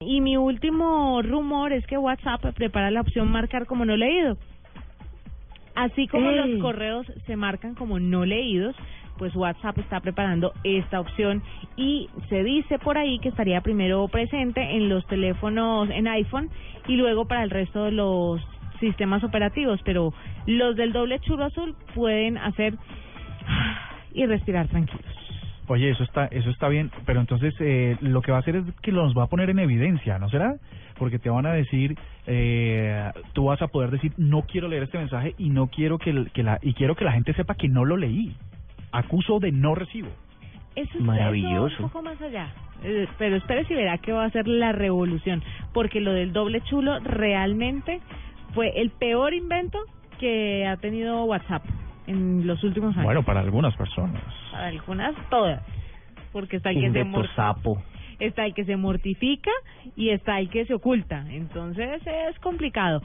Y mi último rumor es que WhatsApp prepara la opción marcar como no leído. Así como ¡Ey! los correos se marcan como no leídos, pues WhatsApp está preparando esta opción y se dice por ahí que estaría primero presente en los teléfonos en iPhone y luego para el resto de los sistemas operativos, pero los del doble chulo azul pueden hacer y respirar tranquilos. Oye, eso está, eso está bien, pero entonces eh, lo que va a hacer es que los va a poner en evidencia, ¿no será? Porque te van a decir, eh, tú vas a poder decir, no quiero leer este mensaje y no quiero que, el- que la y quiero que la gente sepa que no lo leí. Acuso de no recibo. Eso es Maravilloso. eso un poco más allá. Eh, pero espere si verá que va a ser la revolución, porque lo del doble chulo realmente fue el peor invento que ha tenido WhatsApp en los últimos años. Bueno, para algunas personas. Para algunas todas, porque está el que se sapo. está el que se mortifica y está el que se oculta. Entonces es complicado.